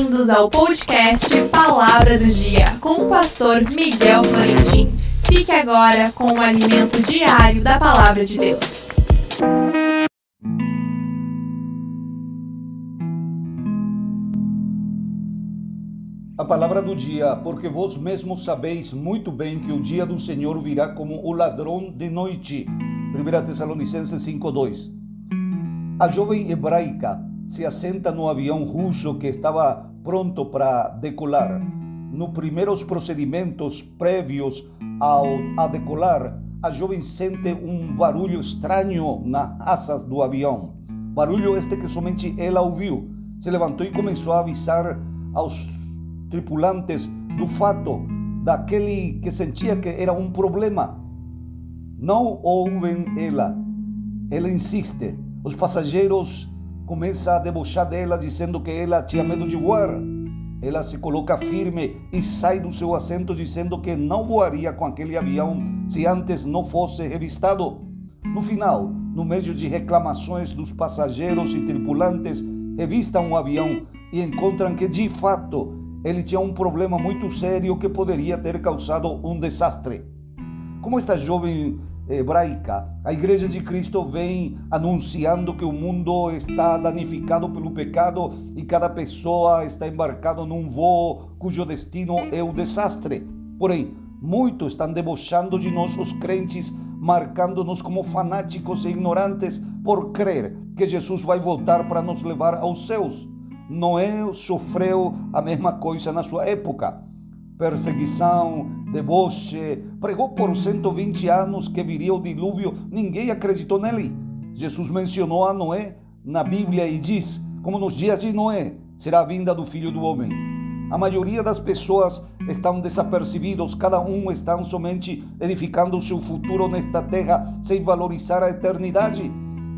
Bem-vindos ao podcast Palavra do Dia com o pastor Miguel Florentin. Fique agora com o alimento diário da Palavra de Deus. A palavra do dia, porque vós mesmos sabeis muito bem que o dia do Senhor virá como o ladrão de noite. 1 Tessalonicenses 5:2. A jovem hebraica se assenta no avião russo que estava pronto para decolar. Nos primeiros procedimentos prévios ao a decolar, a jovem sente um barulho estranho nas asas do avião. Barulho este que somente ela ouviu. Se levantou e começou a avisar aos tripulantes do fato daquele que sentia que era um problema. Não ouvem ela. Ela insiste. Os passageiros começa a debochar dela, dizendo que ela tinha medo de voar. Ela se coloca firme e sai do seu assento, dizendo que não voaria com aquele avião se antes não fosse revistado. No final, no meio de reclamações dos passageiros e tripulantes, revistam o avião e encontram que, de fato, ele tinha um problema muito sério que poderia ter causado um desastre. Como esta jovem hebraica, a Igreja de Cristo vem anunciando que o mundo está danificado pelo pecado e cada pessoa está embarcado num voo cujo destino é o desastre. Porém, muitos estão debochando de nós, os crentes, marcando-nos como fanáticos e ignorantes por crer que Jesus vai voltar para nos levar aos céus. Noé sofreu a mesma coisa na sua época perseguição, deboche, pregou por 120 anos que viria o dilúvio, ninguém acreditou nele. Jesus mencionou a Noé na Bíblia e diz: como nos dias de Noé será a vinda do filho do homem. A maioria das pessoas estão desapercebidos, cada um está somente edificando seu futuro nesta terra sem valorizar a eternidade.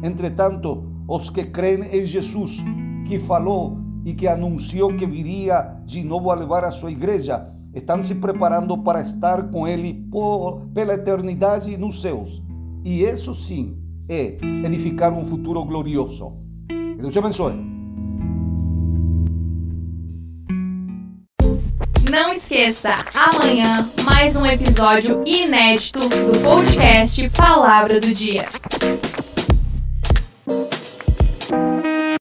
Entretanto, os que creem em Jesus, que falou e que anunciou que viria de novo a levar a sua igreja, estão se preparando para estar com Ele por, pela eternidade nos céus. E isso sim é edificar um futuro glorioso. Que Deus te abençoe. Não esqueça, amanhã mais um episódio inédito do podcast Palavra do Dia.